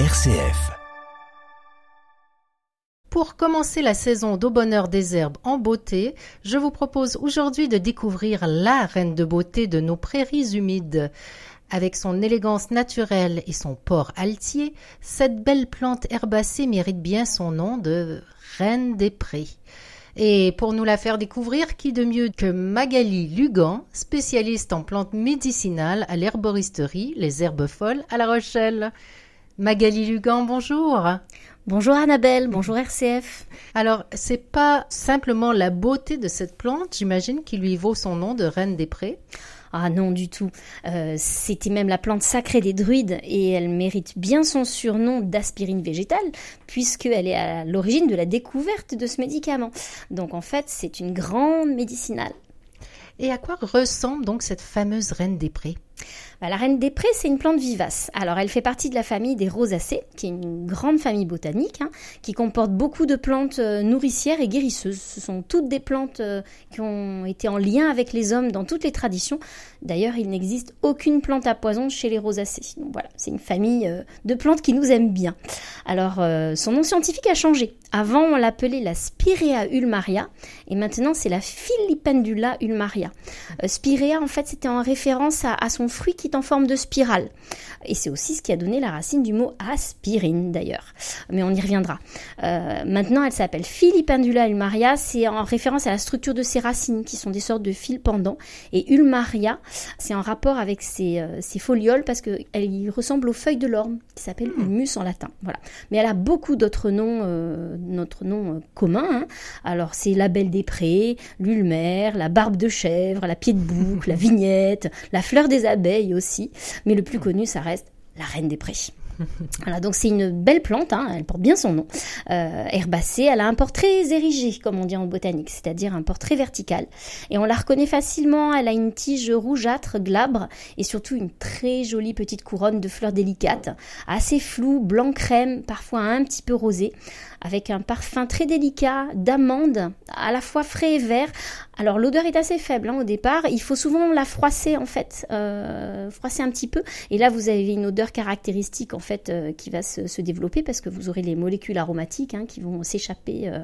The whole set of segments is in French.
RCF. Pour commencer la saison d'Au Bonheur des Herbes en beauté, je vous propose aujourd'hui de découvrir la reine de beauté de nos prairies humides. Avec son élégance naturelle et son port altier, cette belle plante herbacée mérite bien son nom de reine des prés. Et pour nous la faire découvrir, qui de mieux que Magali Lugan, spécialiste en plantes médicinales à l'herboristerie Les Herbes Folles à La Rochelle? Magali Lugan, bonjour. Bonjour Annabelle, bonjour RCF. Alors, c'est pas simplement la beauté de cette plante, j'imagine, qui lui vaut son nom de reine des prés. Ah non du tout. Euh, c'était même la plante sacrée des druides et elle mérite bien son surnom d'aspirine végétale puisqu'elle est à l'origine de la découverte de ce médicament. Donc en fait c'est une grande médicinale. Et à quoi ressemble donc cette fameuse reine des prés? La reine des prés, c'est une plante vivace. Alors, elle fait partie de la famille des rosacées, qui est une grande famille botanique, hein, qui comporte beaucoup de plantes euh, nourricières et guérisseuses. Ce sont toutes des plantes euh, qui ont été en lien avec les hommes dans toutes les traditions. D'ailleurs, il n'existe aucune plante à poison chez les rosacées. C'est une famille euh, de plantes qui nous aiment bien. Alors, son nom scientifique a changé. Avant, on l'appelait la Spirea ulmaria, et maintenant, c'est la Philipendula ulmaria. Spirea, en fait, c'était en référence à, à son fruit qui est en forme de spirale. Et c'est aussi ce qui a donné la racine du mot aspirine d'ailleurs. Mais on y reviendra. Euh, maintenant, elle s'appelle Filipendula ulmaria. C'est en référence à la structure de ses racines qui sont des sortes de fils pendants. Et ulmaria, c'est en rapport avec ses, euh, folioles parce qu'elle ressemble aux feuilles de l'orme qui s'appelle hmm. humus en latin. Voilà. Mais elle a beaucoup d'autres noms, euh, notre nom commun. Hein. Alors c'est la belle des prés, l'ulmer, la barbe de chèvre, la pied de boucle, la vignette, la fleur des abeilles aussi. Mais le plus connu, ça reste la reine des prés. Voilà, donc c'est une belle plante, hein, elle porte bien son nom. Euh, herbacée, elle a un port très érigé, comme on dit en botanique, c'est-à-dire un port très vertical. Et on la reconnaît facilement, elle a une tige rougeâtre, glabre, et surtout une très jolie petite couronne de fleurs délicates, assez floue, blanc crème, parfois un petit peu rosé, avec un parfum très délicat d'amande, à la fois frais et vert. Alors l'odeur est assez faible hein, au départ, il faut souvent la froisser en fait, euh, froisser un petit peu, et là vous avez une odeur caractéristique en fait euh, qui va se, développer parce que vous aurez les molécules aromatiques hein, qui vont s'échapper euh,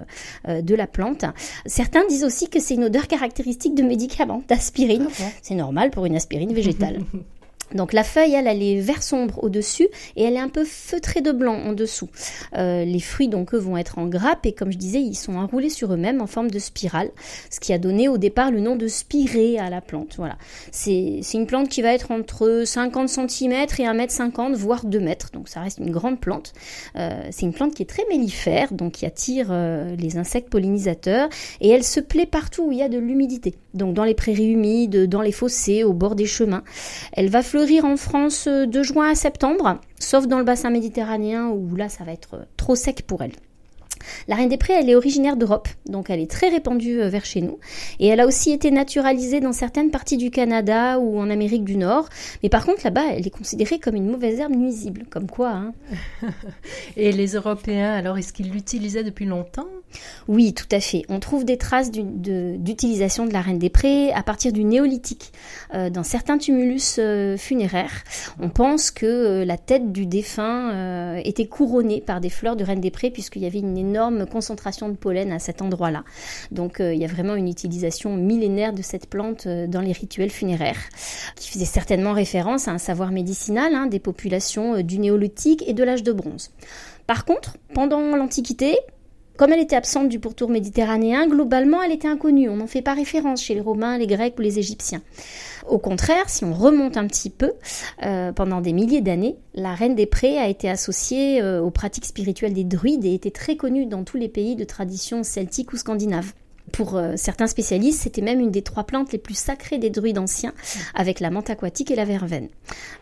euh, de la plante. Certains disent aussi que c'est une odeur caractéristique de médicaments, d'aspirine. Ah c'est normal pour une aspirine végétale. Donc la feuille, elle, elle est vert sombre au-dessus et elle est un peu feutrée de blanc en dessous. Euh, les fruits, donc, eux, vont être en grappe et comme je disais, ils sont enroulés sur eux-mêmes en forme de spirale, ce qui a donné au départ le nom de spirée à la plante. Voilà. C'est une plante qui va être entre 50 cm et 1m50, voire 2 mètres. Donc ça reste une grande plante. Euh, c'est une plante qui est très mellifère, donc qui attire euh, les insectes pollinisateurs et elle se plaît partout où il y a de l'humidité. Donc dans les prairies humides, dans les fossés, au bord des chemins. Elle va fleurir en France euh, de juin à septembre, sauf dans le bassin méditerranéen où là ça va être euh, trop sec pour elle. La reine des prés, elle est originaire d'Europe, donc elle est très répandue euh, vers chez nous. Et elle a aussi été naturalisée dans certaines parties du Canada ou en Amérique du Nord. Mais par contre, là-bas, elle est considérée comme une mauvaise herbe nuisible, comme quoi. Hein. Et les Européens, alors, est-ce qu'ils l'utilisaient depuis longtemps? Oui, tout à fait. On trouve des traces d'utilisation de, la reine des prés à partir du néolithique. Euh, dans certains tumulus euh, funéraires, on pense que la tête du défunt était couronnée par des fleurs de reine des prés, puisqu'il y avait une énorme concentration de pollen à cet endroit-là. Donc euh, il y a vraiment une utilisation millénaire de cette plante euh, dans les rituels funéraires, qui faisait certainement référence à un savoir médicinal hein, des populations euh, du néolithique et de l'âge de bronze. Par contre, pendant l'Antiquité, comme elle était absente du pourtour méditerranéen, globalement, elle était inconnue. On n'en fait pas référence chez les Romains, les Grecs ou les Égyptiens. Au contraire, si on remonte un petit peu, euh, pendant des milliers d'années, la reine des prés a été associée euh, aux pratiques spirituelles des druides et était très connue dans tous les pays de tradition celtique ou scandinave. Pour euh, certains spécialistes, c'était même une des trois plantes les plus sacrées des druides anciens, avec la menthe aquatique et la verveine.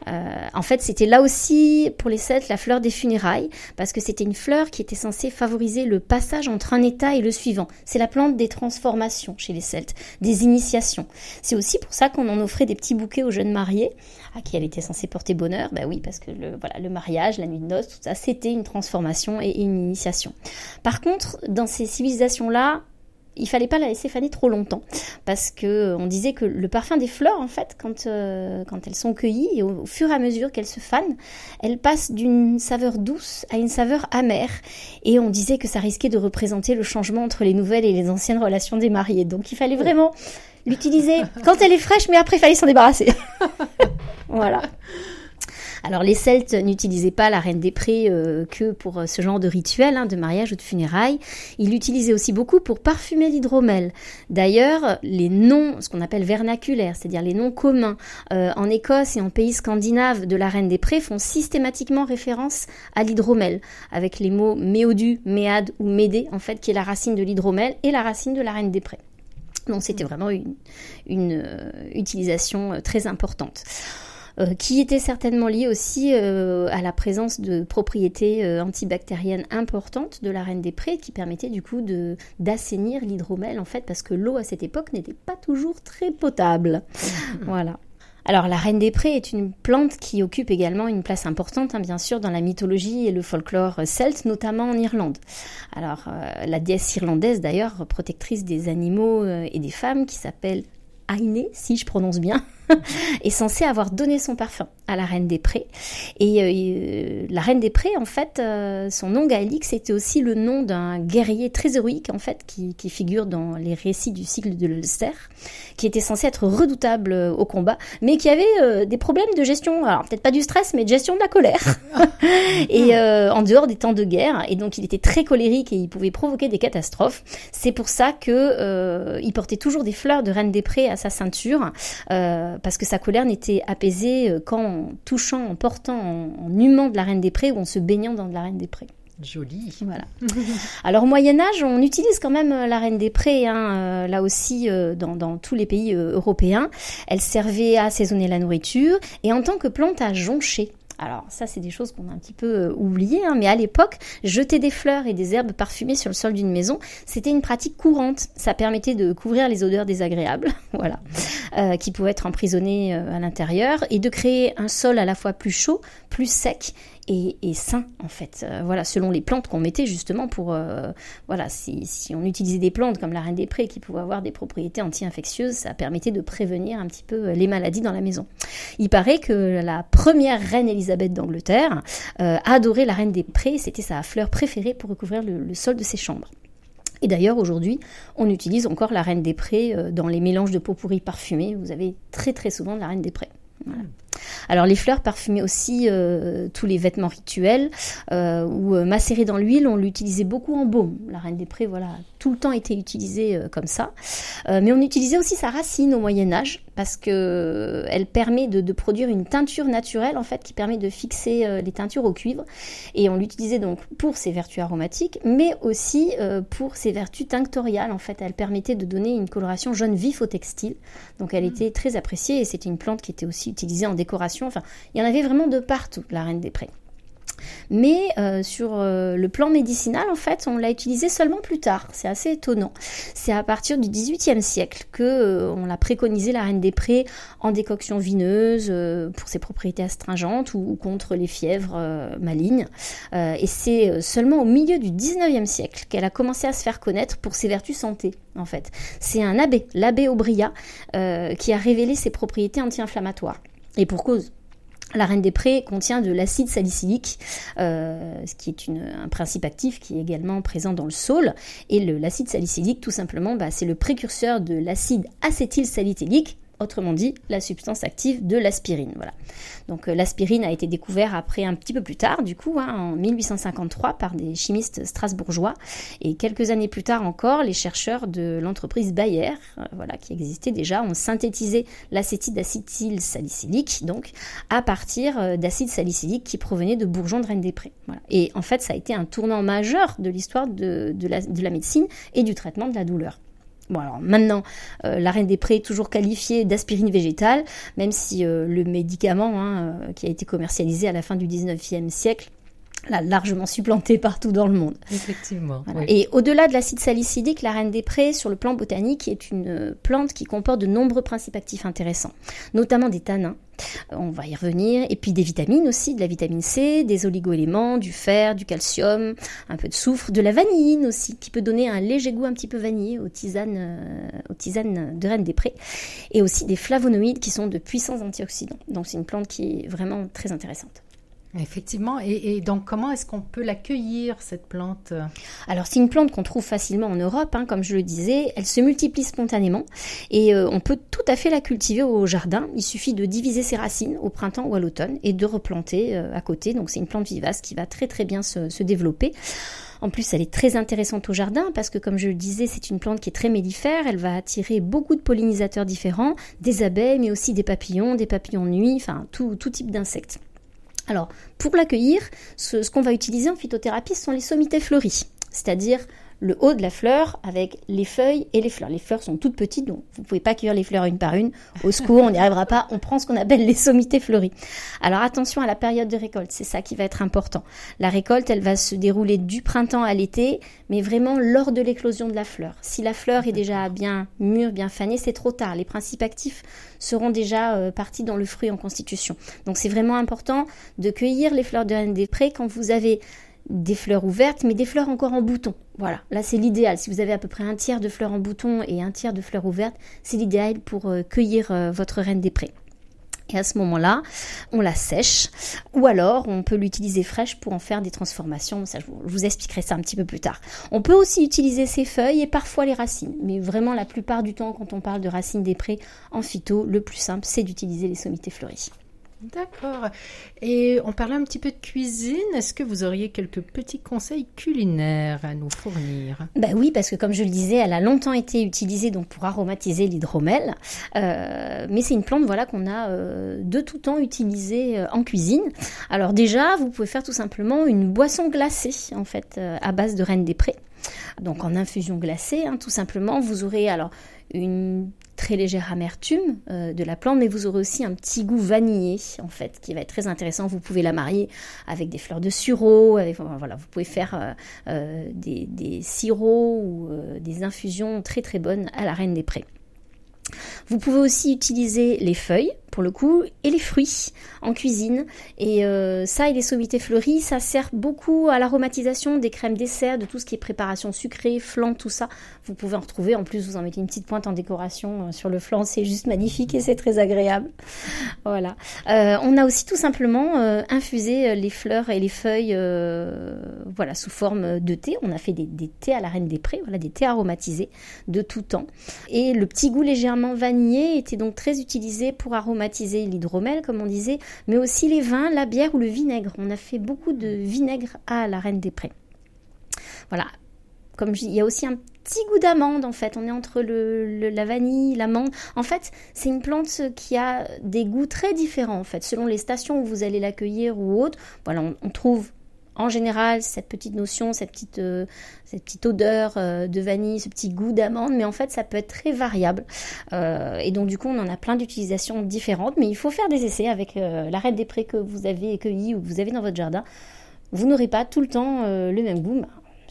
Euh, en fait, c'était là aussi, pour les Celtes, la fleur des funérailles, parce que c'était une fleur qui était censée favoriser le passage entre un état et le suivant. C'est la plante des transformations chez les Celtes, des initiations. C'est aussi pour ça qu'on en offrait des petits bouquets aux jeunes mariés, à qui elle était censée porter bonheur. Ben oui, parce que le, voilà, le mariage, la nuit de noces, tout ça, c'était une transformation et une initiation. Par contre, dans ces civilisations-là, il fallait pas la laisser faner trop longtemps parce que on disait que le parfum des fleurs, en fait, quand, quand elles sont cueillies et au, fur et à mesure qu'elles se fanent, elles passent d'une saveur douce à une saveur amère. Et on disait que ça risquait de représenter le changement entre les nouvelles et les anciennes relations des mariés. Donc il fallait vraiment l'utiliser quand elle est fraîche, mais après il fallait s'en débarrasser. voilà. Alors les Celtes n'utilisaient pas la reine des prés euh, que pour euh, ce genre de rituel hein, de mariage ou de funérailles. Ils l'utilisaient aussi beaucoup pour parfumer l'hydromel. D'ailleurs, les noms, ce qu'on appelle vernaculaires, c'est-à-dire les noms communs euh, en Écosse et en pays scandinaves de la reine des prés font systématiquement référence à l'hydromel, avec les mots méodu, méade ou médé, en fait, qui est la racine de l'hydromel et la racine de la reine des prés. Donc c'était vraiment une, une utilisation très importante. Euh, qui était certainement lié aussi euh, à la présence de propriétés euh, antibactériennes importantes de la reine des prés, qui permettaient du coup de d'assainir l'hydromel en fait, parce que l'eau à cette époque n'était pas toujours très potable. voilà. Alors la reine des prés est une plante qui occupe également une place importante, hein, bien sûr, dans la mythologie et le folklore celte, notamment en Irlande. Alors la déesse irlandaise, d'ailleurs, protectrice des animaux et des femmes, qui s'appelle Ainé, si je prononce bien, est censée avoir donné son parfum à la reine des prés. Et euh, euh, la reine des prés, en fait, euh, son nom gaélique, c'était aussi le nom d'un guerrier très héroïque, en fait, qui, figure dans les récits du cycle de l'Ulster, qui était censé être redoutable au combat, mais qui avait des problèmes de gestion, alors peut-être pas du stress, mais de gestion de la colère, et en dehors des temps de guerre. Et donc, il était très colérique et il pouvait provoquer des catastrophes. C'est pour ça que il portait toujours des fleurs de reine des prés à sa ceinture, parce que sa colère n'était apaisée qu'en touchant, en portant, en, humant de la Reine des Prés ou en se baignant dans de la Reine des Prés. Joli. Voilà. Alors au Moyen Âge, on utilise quand même euh, la reine des prés, hein, euh, là aussi euh, dans, tous les pays européens. Elle servait à assaisonner la nourriture et en tant que plante à joncher. Alors ça, c'est des choses qu'on a un petit peu euh, oubliées, hein, mais à l'époque, jeter des fleurs et des herbes parfumées sur le sol d'une maison, c'était une pratique courante. Ça permettait de couvrir les odeurs désagréables, voilà, euh, qui pouvaient être emprisonnées euh, à l'intérieur, et de créer un sol à la fois plus chaud, plus sec et, sain en fait. Euh, voilà, selon les plantes qu'on mettait justement pour euh, voilà, si, si, on utilisait des plantes comme la reine des prés qui pouvaient avoir des propriétés anti-infectieuses, ça permettait de prévenir un petit peu euh, les maladies dans la maison. Il paraît que la première reine Elisabeth d'Angleterre adorait la reine des prés, c'était sa fleur préférée pour recouvrir le, sol de ses chambres. Et d'ailleurs, aujourd'hui, on utilise encore la reine des prés dans les mélanges de pot pourri parfumés. Vous avez très très souvent de la reine des prés. Voilà. Alors les fleurs parfumaient aussi euh, tous les vêtements rituels euh, ou euh, macérés dans l'huile, on l'utilisait beaucoup en baume. La reine des prés, voilà, tout le temps été utilisée comme ça. mais on utilisait aussi sa racine au Moyen Âge parce que elle permet de, produire une teinture naturelle en fait qui permet de fixer les teintures au cuivre. Et on l'utilisait donc pour ses vertus aromatiques, mais aussi pour ses vertus tinctoriales. En fait, elle permettait de donner une coloration jaune vif au textile. Donc elle mmh. était très appréciée et c'était une plante qui était aussi utilisée en décoration. Enfin, il y en avait vraiment de partout, la reine des prés. Mais euh, sur euh, le plan médicinal, en fait, on l'a utilisé seulement plus tard. C'est assez étonnant. C'est à partir du XVIIIe siècle que euh, on l'a préconisé la reine des prés en décoction vineuse pour ses propriétés astringentes ou, contre les fièvres malignes. et c'est seulement au milieu du XIXe siècle qu'elle a commencé à se faire connaître pour ses vertus santé. En fait, c'est un abbé, l'abbé Aubria, qui a révélé ses propriétés anti-inflammatoires. Et pour cause. La reine des prés contient de l'acide salicylique, euh, ce qui est un principe actif qui est également présent dans le saule. Et l'acide salicylique, tout simplement, bah, c'est le précurseur de l'acide acétylsalicylique, autrement dit la substance active de l'aspirine. Voilà. Donc euh, l'aspirine a été découvert après un petit peu plus tard, du coup, hein, en 1853 par des chimistes strasbourgeois, et quelques années plus tard encore, les chercheurs de l'entreprise Bayer, euh, voilà, qui existait déjà, ont synthétisé l'acétide acétylsalicylique, donc à partir euh, d'acide salicylique qui provenait de bourgeons de Reine des Prés. Voilà. Et en fait, ça a été un tournant majeur de l'histoire de la médecine et du traitement de la douleur. Bon alors maintenant, euh, la reine des prés est toujours qualifiée d'aspirine végétale, même si euh, le médicament hein, euh, qui a été commercialisé à la fin du 19e siècle largement supplantée partout dans le monde. Effectivement. Et au-delà de l'acide salicylique, la reine des prés, sur le plan botanique, est une plante qui comporte de nombreux principes actifs intéressants, notamment des tanins. On va y revenir. Et puis des vitamines aussi, de la vitamine C, des oligoéléments, du fer, du calcium, un peu de soufre, de la vanilline aussi, qui peut donner un léger goût un petit peu vanillé aux tisanes, euh, aux tisanes de reine des prés. Et aussi des flavonoïdes qui sont de puissants antioxydants. Donc c'est une plante qui est vraiment très intéressante. Effectivement. Et, donc, comment est-ce qu'on peut l'accueillir, cette plante? Alors, c'est une plante qu'on trouve facilement en Europe, hein, comme je le disais. Elle se multiplie spontanément et euh, on peut tout à fait la cultiver au jardin. Il suffit de diviser ses racines au printemps ou à l'automne et de replanter euh, à côté. Donc, c'est une plante vivace qui va très très bien se, se développer. En plus, elle est très intéressante au jardin parce que, comme je le disais, c'est une plante qui est très mellifère. Elle va attirer beaucoup de pollinisateurs différents, des abeilles, mais aussi des papillons, des papillons nuit, enfin tout, tout type d'insectes. Alors, pour l'accueillir, ce, qu'on va utiliser en phytothérapie, ce sont les sommités fleuries, c'est-à-dire le haut de la fleur avec les feuilles et les fleurs. Les fleurs sont toutes petites, donc vous ne pouvez pas cueillir les fleurs une par une. Au secours, on n'y arrivera pas. On prend ce qu'on appelle les sommités fleuries. Alors attention à la période de récolte, c'est ça qui va être important. La récolte, elle va se dérouler du printemps à l'été, mais vraiment lors de l'éclosion de la fleur. Si la fleur est déjà bien mûre, bien fanée, c'est trop tard. Les principes actifs seront déjà euh, partis dans le fruit en constitution. Donc c'est vraiment important de cueillir les fleurs de reine des prés quand vous avez des fleurs ouvertes, mais des fleurs encore en bouton. Voilà, là c'est l'idéal. Si vous avez à peu près un tiers de fleurs en bouton et un tiers de fleurs ouvertes, c'est l'idéal pour euh, cueillir euh, votre reine des prés. Et à ce moment-là, on la sèche, ou alors on peut l'utiliser fraîche pour en faire des transformations. Ça, je vous, expliquerai ça un petit peu plus tard. On peut aussi utiliser ses feuilles et parfois les racines, mais vraiment la plupart du temps, quand on parle de racines des prés en phyto, le plus simple, c'est d'utiliser les sommités fleuries. D'accord. Et on parlait un petit peu de cuisine. Est-ce que vous auriez quelques petits conseils culinaires à nous fournir? Bah oui, parce que comme je le disais, elle a longtemps été utilisée donc pour aromatiser l'hydromel. Euh, mais c'est une plante voilà qu'on a euh, de tout temps utilisée euh, en cuisine. Alors déjà, vous pouvez faire tout simplement une boisson glacée en fait à base de reine des prés. Donc en infusion glacée, hein, tout simplement, vous aurez alors une très légère amertume euh, de la plante, mais vous aurez aussi un petit goût vanillé en fait, qui va être très intéressant. Vous pouvez la marier avec des fleurs de sureau, voilà, vous pouvez faire euh, euh, des, des, sirops ou des infusions très très bonnes à la reine des prés. Vous pouvez aussi utiliser les feuilles pour le coup, et les fruits en cuisine. Et euh, ça et les sommités fleuries, ça sert beaucoup à l'aromatisation des crèmes dessert, de tout ce qui est préparation sucrée, flan, tout ça. Vous pouvez en retrouver. En plus, vous en mettez une petite pointe en décoration euh, sur le flan, c'est juste magnifique et c'est très agréable. Voilà. Euh, on a aussi tout simplement infusé les fleurs et les feuilles, voilà, sous forme de thé. On a fait des, des, thés à la reine des prés, voilà, des thés aromatisés de tout temps. Et le petit goût légèrement vanillé était donc très utilisé pour aromatiser l'hydromel, comme on disait, mais aussi les vins, la bière ou le vinaigre. On a fait beaucoup de vinaigre à la Reine des Prés. Voilà. Comme je dis, il y a aussi un petit goût d'amande en fait. On est entre le, la vanille, l'amande. En fait, c'est une plante qui a des goûts très différents en fait, selon les stations où vous allez l'accueillir ou autre. Voilà, on trouve en général cette petite notion, cette petite, euh, odeur euh, de vanille, ce petit goût d'amande, mais en fait ça peut être très variable. Euh, et donc du coup on en a plein d'utilisations différentes, mais il faut faire des essais avec l'arête des prés que vous avez cueilli ou que vous avez dans votre jardin. Vous n'aurez pas tout le temps le même goût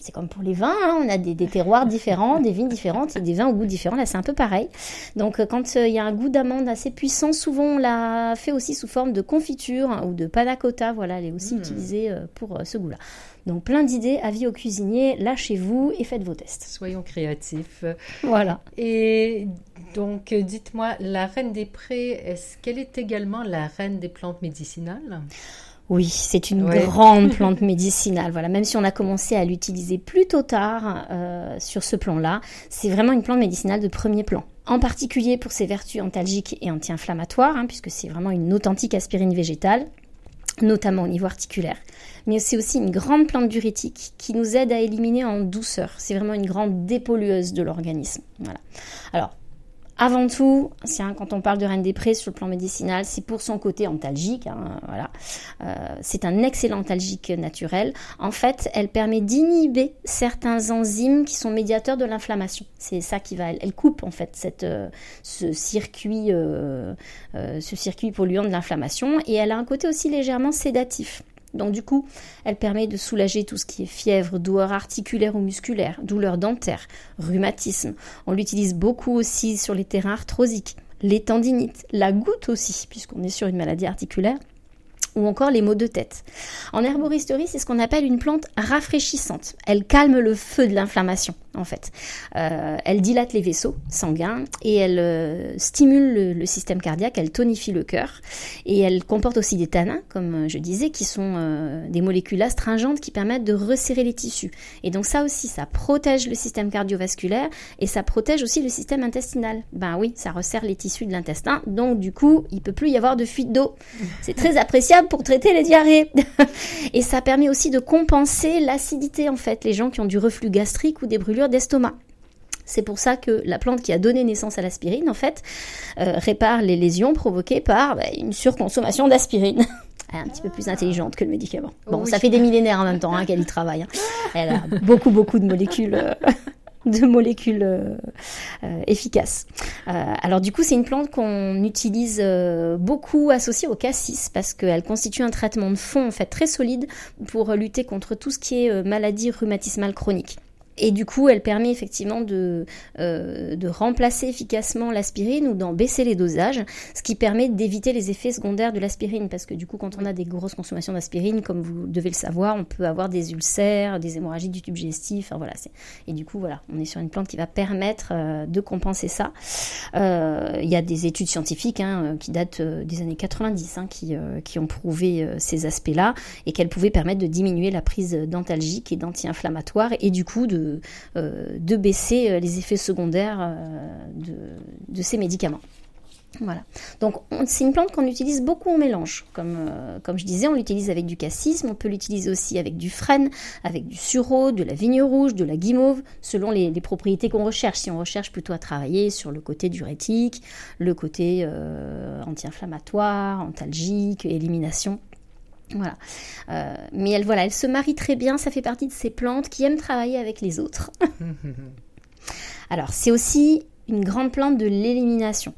c'est comme pour les vins, hein, on a des, terroirs différents, des vignes différentes et des vins au goût différent. Là, c'est un peu pareil. Donc, euh, quand euh, il y a un goût d'amande assez puissant, souvent on l'a fait aussi sous forme de confiture hein, ou de panna cotta. Voilà, elle est aussi hmm. utilisée euh, pour ce goût-là. Donc, plein d'idées, avis aux cuisiniers, lâchez-vous et faites vos tests. Soyons créatifs. Voilà. Et donc, dites-moi, la reine des prés, est-ce qu'elle est également la reine des plantes médicinales? Oui, c'est une grande plante médicinale. Voilà, même si on a commencé à l'utiliser plutôt tard euh, sur ce plan-là, c'est vraiment une plante médicinale de premier plan. En particulier pour ses vertus antalgiques et anti-inflammatoires, hein, puisque c'est vraiment une authentique aspirine végétale, notamment au niveau articulaire. Mais c'est aussi une grande plante diurétique qui nous aide à éliminer en douceur. C'est vraiment une grande dépollueuse de l'organisme. Voilà. Alors, avant tout, quand on parle de reine des prés sur le plan médicinal, c'est pour son côté antalgique. Hein, voilà. Euh, c'est un excellent antalgique naturel. En fait, elle permet d'inhiber certains enzymes qui sont médiateurs de l'inflammation. C'est ça qui va, elle, coupe en fait cette, euh, ce circuit, euh, ce circuit polluant de l'inflammation, et elle a un côté aussi légèrement sédatif. Donc du coup, elle permet de soulager tout ce qui est fièvre, douleur articulaire ou musculaire, douleur dentaire, rhumatisme. On l'utilise beaucoup aussi sur les terrains arthrosiques, les tendinites, la goutte aussi, puisqu'on est sur une maladie articulaire ou encore les maux de tête. En herboristerie, c'est ce qu'on appelle une plante rafraîchissante. Elle calme le feu de l'inflammation en fait. Euh, elle dilate les vaisseaux sanguins et elle euh, stimule le, système cardiaque, elle tonifie le cœur et elle comporte aussi des tanins, comme euh, je disais, qui sont des molécules astringentes qui permettent de resserrer les tissus. Et donc ça aussi, ça protège le système cardiovasculaire et ça protège aussi le système intestinal. Ben oui, ça resserre les tissus de l'intestin, donc du coup, il peut plus y avoir de fuite d'eau. C'est très appréciable pour traiter les diarrhées. et ça permet aussi de compenser l'acidité en fait, les gens qui ont du reflux gastrique ou des brûlures d'estomac. C'est pour ça que la plante qui a donné naissance à l'aspirine, en fait, euh, répare les lésions provoquées par bah, une surconsommation d'aspirine. Elle est un petit peu plus intelligente que le médicament. Bon, ça fait des millénaires en même temps hein, qu'elle y travaille. Hein. Elle a beaucoup, beaucoup de molécules. Euh, de molécules euh, efficaces. alors du coup, c'est une plante qu'on utilise beaucoup associée au cassis parce qu'elle constitue un traitement de fond en fait très solide pour lutter contre tout ce qui est maladie rhumatismale chronique. Et du coup, elle permet effectivement de, euh, de remplacer efficacement l'aspirine ou d'en baisser les dosages, ce qui permet d'éviter les effets secondaires de l'aspirine. Parce que du coup, quand on a des grosses consommations d'aspirine, comme vous devez le savoir, on peut avoir des ulcères, des hémorragies du tube digestif. Enfin, voilà, et du coup, voilà, on est sur une plante qui va permettre euh, de compenser ça. Euh, il y a des études scientifiques hein, qui datent des années 90 hein, qui, qui ont prouvé ces aspects-là et qu'elles pouvaient permettre de diminuer la prise d'antalgiques et d'anti-inflammatoires et du coup de euh, de, baisser euh, les effets secondaires euh, de, ces médicaments. Voilà. Donc c'est une plante qu'on utilise beaucoup en mélange. Comme, je disais, on l'utilise avec du cassis, on peut l'utiliser aussi avec du frêne, avec du sureau, de la vigne rouge, de la guimauve, selon les, propriétés qu'on recherche. Si on recherche plutôt à travailler sur le côté diurétique, le côté anti-inflammatoire, antalgique, élimination, voilà. Euh, mais elle, voilà, elle se marie très bien. Ça fait partie de ces plantes qui aiment travailler avec les autres. Alors, c'est aussi une grande plante de l'élimination.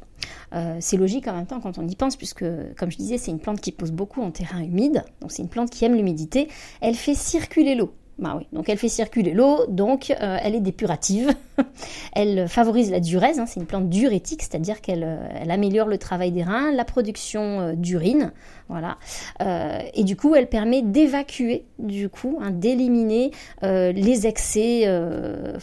Euh, c'est logique en même temps quand on y pense, puisque, comme je disais, c'est une plante qui pousse beaucoup en terrain humide. Donc, c'est une plante qui aime l'humidité. Elle fait circuler l'eau. Bah donc elle fait circuler l'eau, donc euh, elle est dépurative. elle favorise la diurèse, hein, c'est une plante diurétique, c'est-à-dire qu'elle elle améliore le travail des reins, la production d'urine. Voilà. Euh, et du coup, elle permet d'évacuer, du coup, hein, d'éliminer euh, les excès, euh,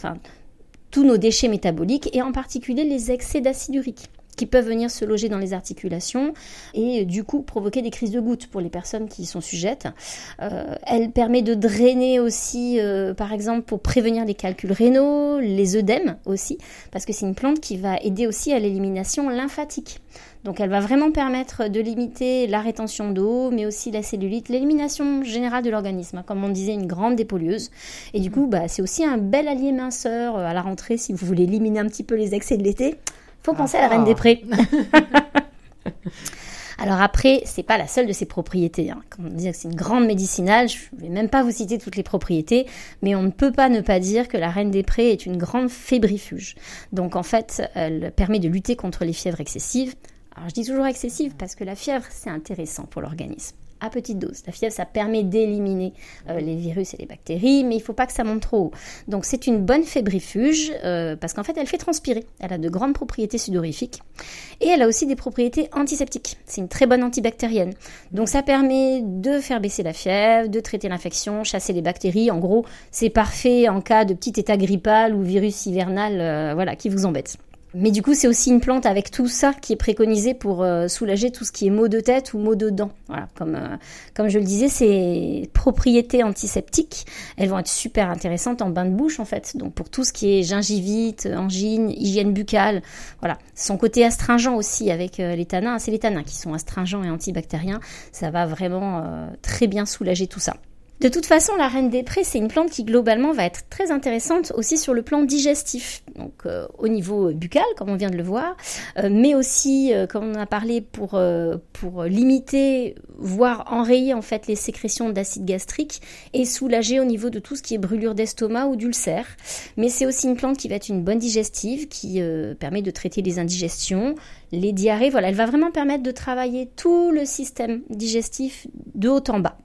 tous nos déchets métaboliques et en particulier les excès d'acide urique qui peuvent venir se loger dans les articulations et du coup provoquer des crises de gouttes pour les personnes qui y sont sujettes. elle permet de drainer aussi, par exemple, pour prévenir les calculs rénaux, les œdèmes aussi, parce que c'est une plante qui va aider aussi à l'élimination lymphatique. Donc elle va vraiment permettre de limiter la rétention d'eau, mais aussi la cellulite, l'élimination générale de l'organisme, hein, comme on disait, une grande dépollueuse. Et du coup, bah, c'est aussi un bel allié minceur euh, à la rentrée si vous voulez éliminer un petit peu les excès de l'été. Faut penser à la reine des prés. Alors après, c'est pas la seule de ses propriétés. Hein. Comme on disait que c'est une grande médicinale, je vais même pas vous citer toutes les propriétés, mais on ne peut pas ne pas dire que la reine des prés est une grande fébrifuge. Donc en fait, elle permet de lutter contre les fièvres excessives, alors je dis toujours excessive parce que la fièvre, c'est intéressant pour l'organisme. À petite dose. La fièvre, ça permet d'éliminer euh, les virus et les bactéries, mais il ne faut pas que ça monte trop haut. Donc c'est une bonne fébrifuge euh, parce qu'en fait, elle fait transpirer. Elle a de grandes propriétés sudorifiques et elle a aussi des propriétés antiseptiques. C'est une très bonne antibactérienne. Donc ça permet de faire baisser la fièvre, de traiter l'infection, chasser les bactéries. En gros, c'est parfait en cas de petit état grippal ou virus hivernal, euh, voilà, qui vous embête. Mais du coup, c'est aussi une plante avec tout ça qui est préconisé pour euh, soulager tout ce qui est maux de tête ou maux de dents. Voilà, comme, euh, comme je le disais, ces propriétés antiseptiques, elles vont être super intéressantes en bain de bouche en fait. Donc pour tout ce qui est gingivite, angine, hygiène buccale, voilà. Son côté astringent aussi avec euh, les tanins, c'est les tanins qui sont astringents et antibactériens. Ça va vraiment très bien soulager tout ça. De toute façon, la reine des prés, c'est une plante qui globalement va être très intéressante aussi sur le plan digestif, donc euh, au niveau buccal, comme on vient de le voir, euh, mais aussi, euh, comme on a parlé, pour, pour limiter, voire enrayer en fait les sécrétions d'acide gastrique et soulager au niveau de tout ce qui est brûlure d'estomac ou d'ulcère. Mais c'est aussi une plante qui va être une bonne digestive, qui permet de traiter les indigestions, les diarrhées. Voilà, elle va vraiment permettre de travailler tout le système digestif de haut en bas.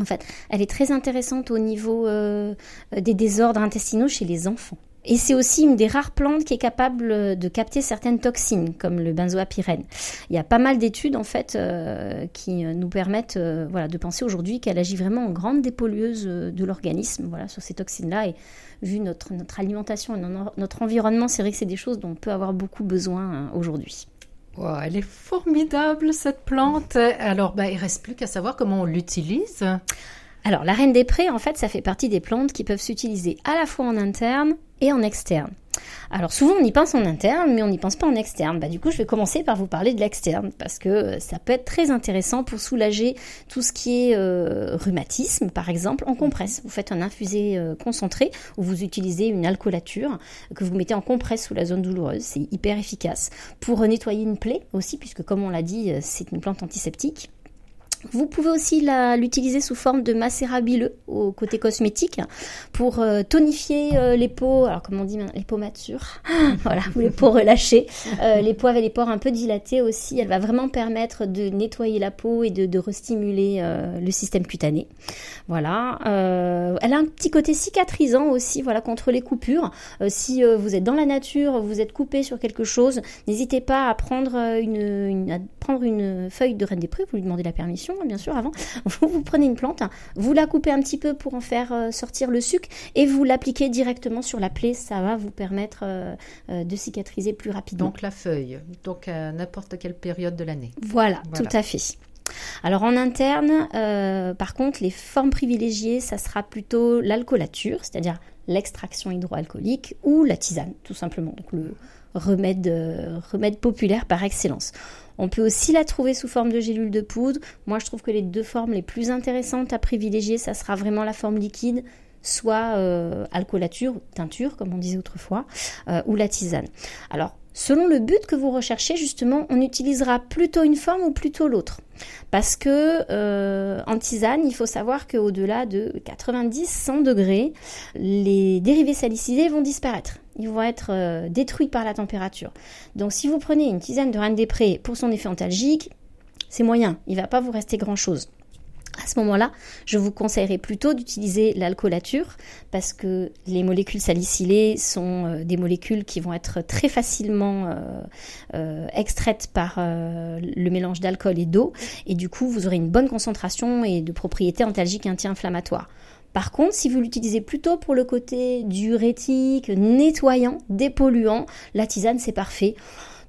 En fait, elle est très intéressante au niveau des désordres intestinaux chez les enfants. Et c'est aussi une des rares plantes qui est capable euh, de capter certaines toxines, comme le benzoapyrène. Il y a pas mal d'études en fait euh, qui euh, nous permettent voilà, de penser aujourd'hui qu'elle agit vraiment en grande dépollueuse de l'organisme voilà, sur ces toxines-là. Et vu notre, notre alimentation et notre environnement, c'est vrai que c'est des choses dont on peut avoir beaucoup besoin hein, elle est formidable cette plante. Alors, bah, il reste plus qu'à savoir comment on l'utilise. Alors, la reine des prés, en fait, ça fait partie des plantes qui peuvent s'utiliser à la fois en interne et en externe. Alors souvent on y pense en interne, mais on n'y pense pas en externe. Bah, du coup, je vais commencer par vous parler de l'externe, parce que euh, ça peut être très intéressant pour soulager tout ce qui est euh, rhumatisme, par exemple, en compresse. Vous faites un infusé euh, concentré, où vous utilisez une alcoolature que vous mettez en compresse sous la zone douloureuse. C'est hyper efficace. Pour nettoyer une plaie aussi, puisque comme on l'a dit, c'est une plante antiseptique. Vous pouvez aussi l'utiliser sous forme de macérat bileux au côté cosmétique pour euh, tonifier euh, les peaux, alors comme on dit les peaux matures, voilà, ou les peaux relâchées, euh, les peaux avec les pores un peu dilatés aussi. Elle va vraiment permettre de nettoyer la peau et de, de restimuler le système cutané. Voilà. elle a un petit côté cicatrisant aussi, voilà, contre les coupures. si vous êtes dans la nature, vous êtes coupé sur quelque chose, n'hésitez pas à prendre une, à prendre une feuille de reine des prés, vous lui demandez la permission Bien sûr, avant. Vous, prenez une plante, vous la coupez un petit peu pour en faire euh, sortir le sucre et vous l'appliquez directement sur la plaie. Ça va vous permettre euh, euh, de cicatriser plus rapidement. Donc la feuille, donc à n'importe quelle période de l'année. Voilà, tout à fait. Alors en interne, par contre, les formes privilégiées, ça sera plutôt l'alcoolature, c'est-à-dire l'extraction hydroalcoolique ou la tisane, tout simplement. Donc le remède, remède populaire par excellence. On peut aussi la trouver sous forme de gélules de poudre. Moi, je trouve que les deux formes les plus intéressantes à privilégier, ça sera vraiment la forme liquide, soit euh, alcoolature, teinture, comme on disait autrefois, euh, ou la tisane. Alors, Selon le but que vous recherchez, justement, on utilisera plutôt une forme ou plutôt l'autre. Parce que euh, en tisane, il faut savoir qu'au-delà de 90-100 degrés, les dérivés salicidés vont disparaître. Ils vont être euh, détruits par la température. Donc si vous prenez une tisane de reine des prés pour son effet antalgique, c'est moyen, il ne va pas vous rester grand-chose. À ce moment-là, je vous conseillerais plutôt d'utiliser l'alcoolature parce que les molécules salicylées sont euh, des molécules qui vont être très facilement euh, extraites par le mélange d'alcool et d'eau et du coup vous aurez une bonne concentration et de propriétés antalgiques anti-inflammatoires. Par contre, si vous l'utilisez plutôt pour le côté diurétique, nettoyant, dépolluant, la tisane c'est parfait.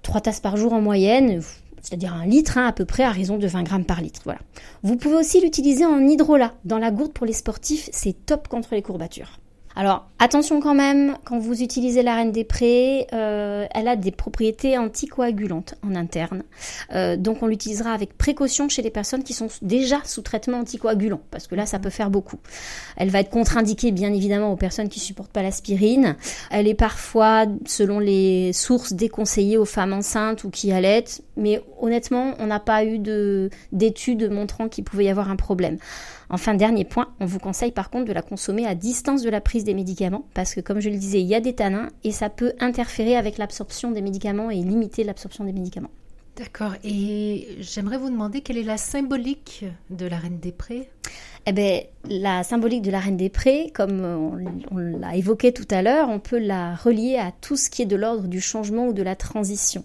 Trois tasses par jour en moyenne, c'est-à-dire un litre hein, à peu près à raison de 20 grammes par litre. Voilà. Vous pouvez aussi l'utiliser en hydrolat dans la gourde pour les sportifs, c'est top contre les courbatures. Alors attention quand même, quand vous utilisez la reine des prés, euh, elle a des propriétés anticoagulantes en interne. Euh, donc on l'utilisera avec précaution chez les personnes qui sont déjà sous traitement anticoagulant, parce que là ça peut faire beaucoup. Elle va être contre-indiquée bien évidemment aux personnes qui supportent pas l'aspirine. Elle est parfois, selon les sources, déconseillée aux femmes enceintes ou qui allaitent, mais honnêtement on n'a pas eu d'études montrant qu'il pouvait y avoir un problème. Enfin, dernier point, on vous conseille par contre de la consommer à distance de la prise des médicaments parce que comme je le disais, il y a des tanins et ça peut interférer avec l'absorption des médicaments et limiter l'absorption des médicaments. D'accord. Et j'aimerais vous demander quelle est la symbolique de la Reine des Prés? Eh bien, la symbolique de la Reine des Prés, comme on, l'a évoqué tout à l'heure, on peut la relier à tout ce qui est de l'ordre du changement ou de la transition.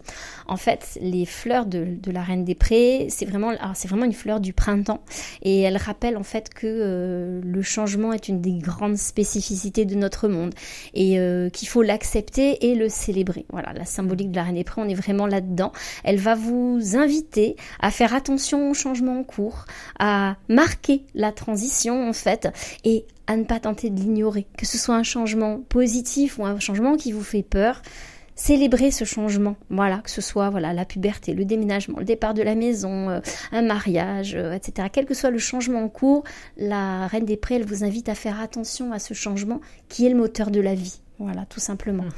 En fait, les fleurs de, la Reine des Prés, c'est vraiment, c'est vraiment une fleur du printemps et elle rappelle en fait que euh, le changement est une des grandes spécificités de notre monde et euh, qu'il faut l'accepter et le célébrer. Voilà, la symbolique de la Reine des Prés, on est vraiment là-dedans. Elle va vous inviter à faire attention au changement en cours, à marquer la transition en fait et à ne pas tenter de l'ignorer. Que ce soit un changement positif ou un changement qui vous fait peur, célébrer ce changement. Voilà, que ce soit voilà la puberté, le déménagement, le départ de la maison, euh, un mariage, euh, etc. Quel que soit le changement en cours, la Reine des Prés, elle vous invite à faire attention à ce changement qui est le moteur de la vie. Voilà, tout simplement.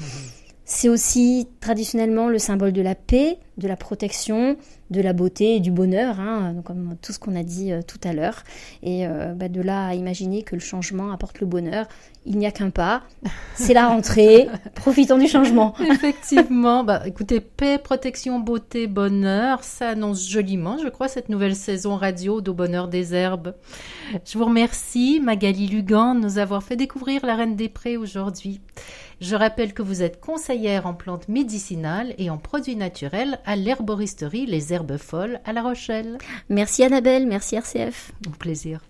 C'est aussi traditionnellement le symbole de la paix, de la protection, de la beauté et du bonheur, hein, comme tout ce qu'on a dit euh, tout à l'heure. Et euh, bah, de là à imaginer que le changement apporte le bonheur, il n'y a qu'un pas. C'est la rentrée. Profitons du changement. Effectivement. Bah, écoutez, paix, protection, beauté, bonheur, ça annonce joliment, je crois, cette nouvelle saison radio d'Au Bonheur des Herbes. Je vous remercie, Magali Lugan, de nous avoir fait découvrir la Reine des Prés aujourd'hui. Je rappelle que vous êtes conseillère en plantes médicinales et en produits naturels à l'herboristerie Les Herbes Folles à La Rochelle. Merci Annabelle, merci RCF. Au plaisir.